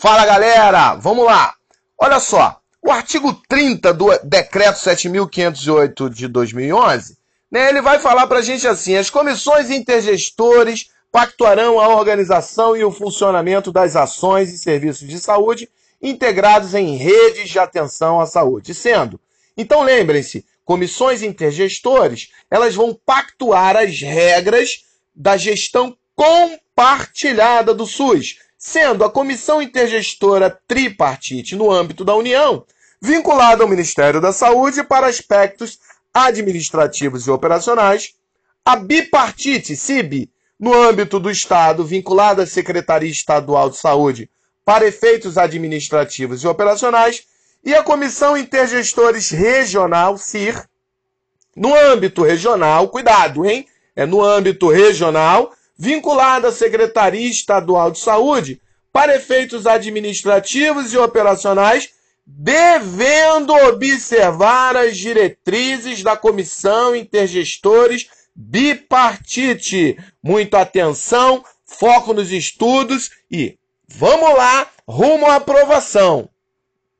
Fala galera, vamos lá. Olha só, o artigo 30 do Decreto 7.508 de 2011, né, ele vai falar para a gente assim: as comissões intergestores pactuarão a organização e o funcionamento das ações e serviços de saúde integrados em redes de atenção à saúde, sendo. Então lembrem-se, comissões intergestores, elas vão pactuar as regras da gestão compartilhada do SUS, sendo a comissão intergestora tripartite no âmbito da União vinculada ao Ministério da Saúde para aspectos administrativos e operacionais, a bipartite CIB no âmbito do Estado vinculada à Secretaria Estadual de Saúde para efeitos administrativos e operacionais e a Comissão Intergestores Regional CIR no âmbito regional, cuidado, hein? É no âmbito regional vinculada à Secretaria Estadual de Saúde para efeitos administrativos e operacionais, devendo observar as diretrizes da Comissão Intergestores Bipartite. Muita atenção, foco nos estudos e vamos lá, rumo à aprovação.